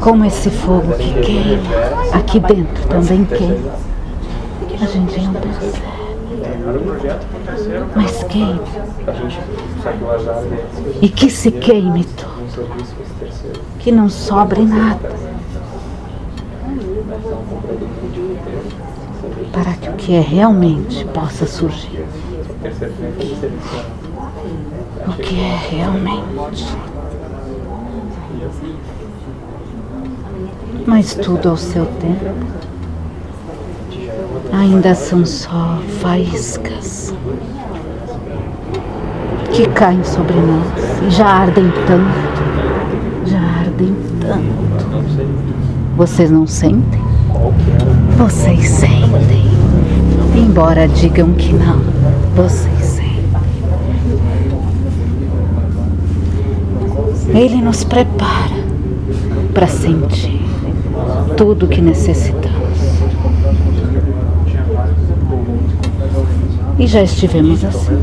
Como esse fogo que queima, aqui dentro também queima. A gente não percebe. Mas queima. E que se queime tudo. Que não sobre nada. Para que o que é realmente possa surgir. O que é realmente. Mas tudo ao seu tempo. Ainda são só faíscas que caem sobre nós e já ardem tanto, já ardem tanto. Vocês não sentem? Vocês sentem. Embora digam que não, vocês sentem. Ele nos prepara para sentir tudo o que necessitamos. E já estivemos assim.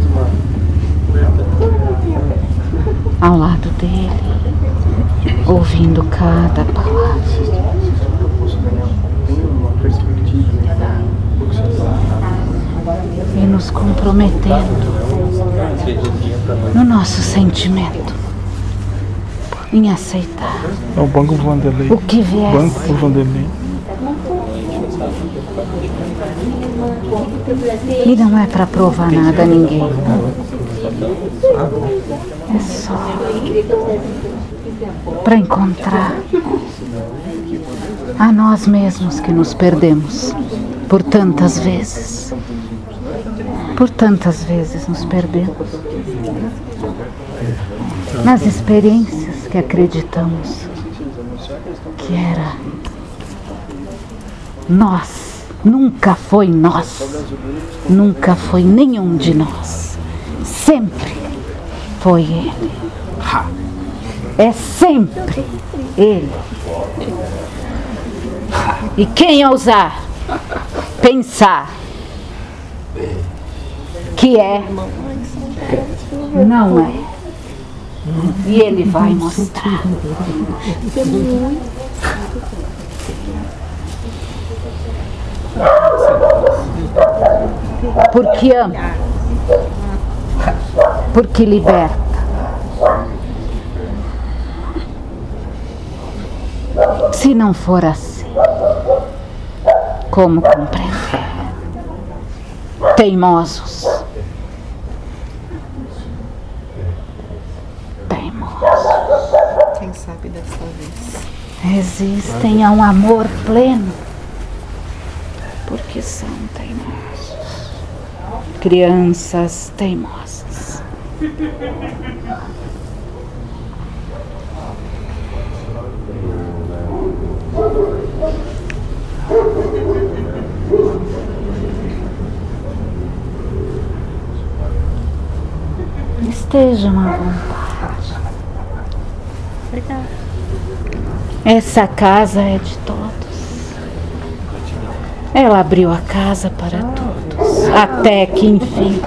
Ao lado dele, ouvindo cada palavra. E nos comprometendo no nosso sentimento em aceitar É o Banco Vanderlei. o que vier. Banco Vanderlei. E não é para provar nada a ninguém. É só para encontrar a nós mesmos que nos perdemos por tantas vezes. Por tantas vezes nos perdemos. Nas experiências que acreditamos que era nós. Nunca foi nós. Nunca foi nenhum de nós. Sempre foi ele. É sempre ele. E quem ousar pensar que é, não é. E ele vai mostrar. Porque ama. Porque liberta. Se não for assim, como compreender? Teimosos. Teimosos. Quem sabe dessa vez. Resistem a um amor pleno. Porque são teimosos. Crianças teimosas. Estejam à vontade. Essa casa é de todos. Ela abriu a casa para todos. Até que enfim.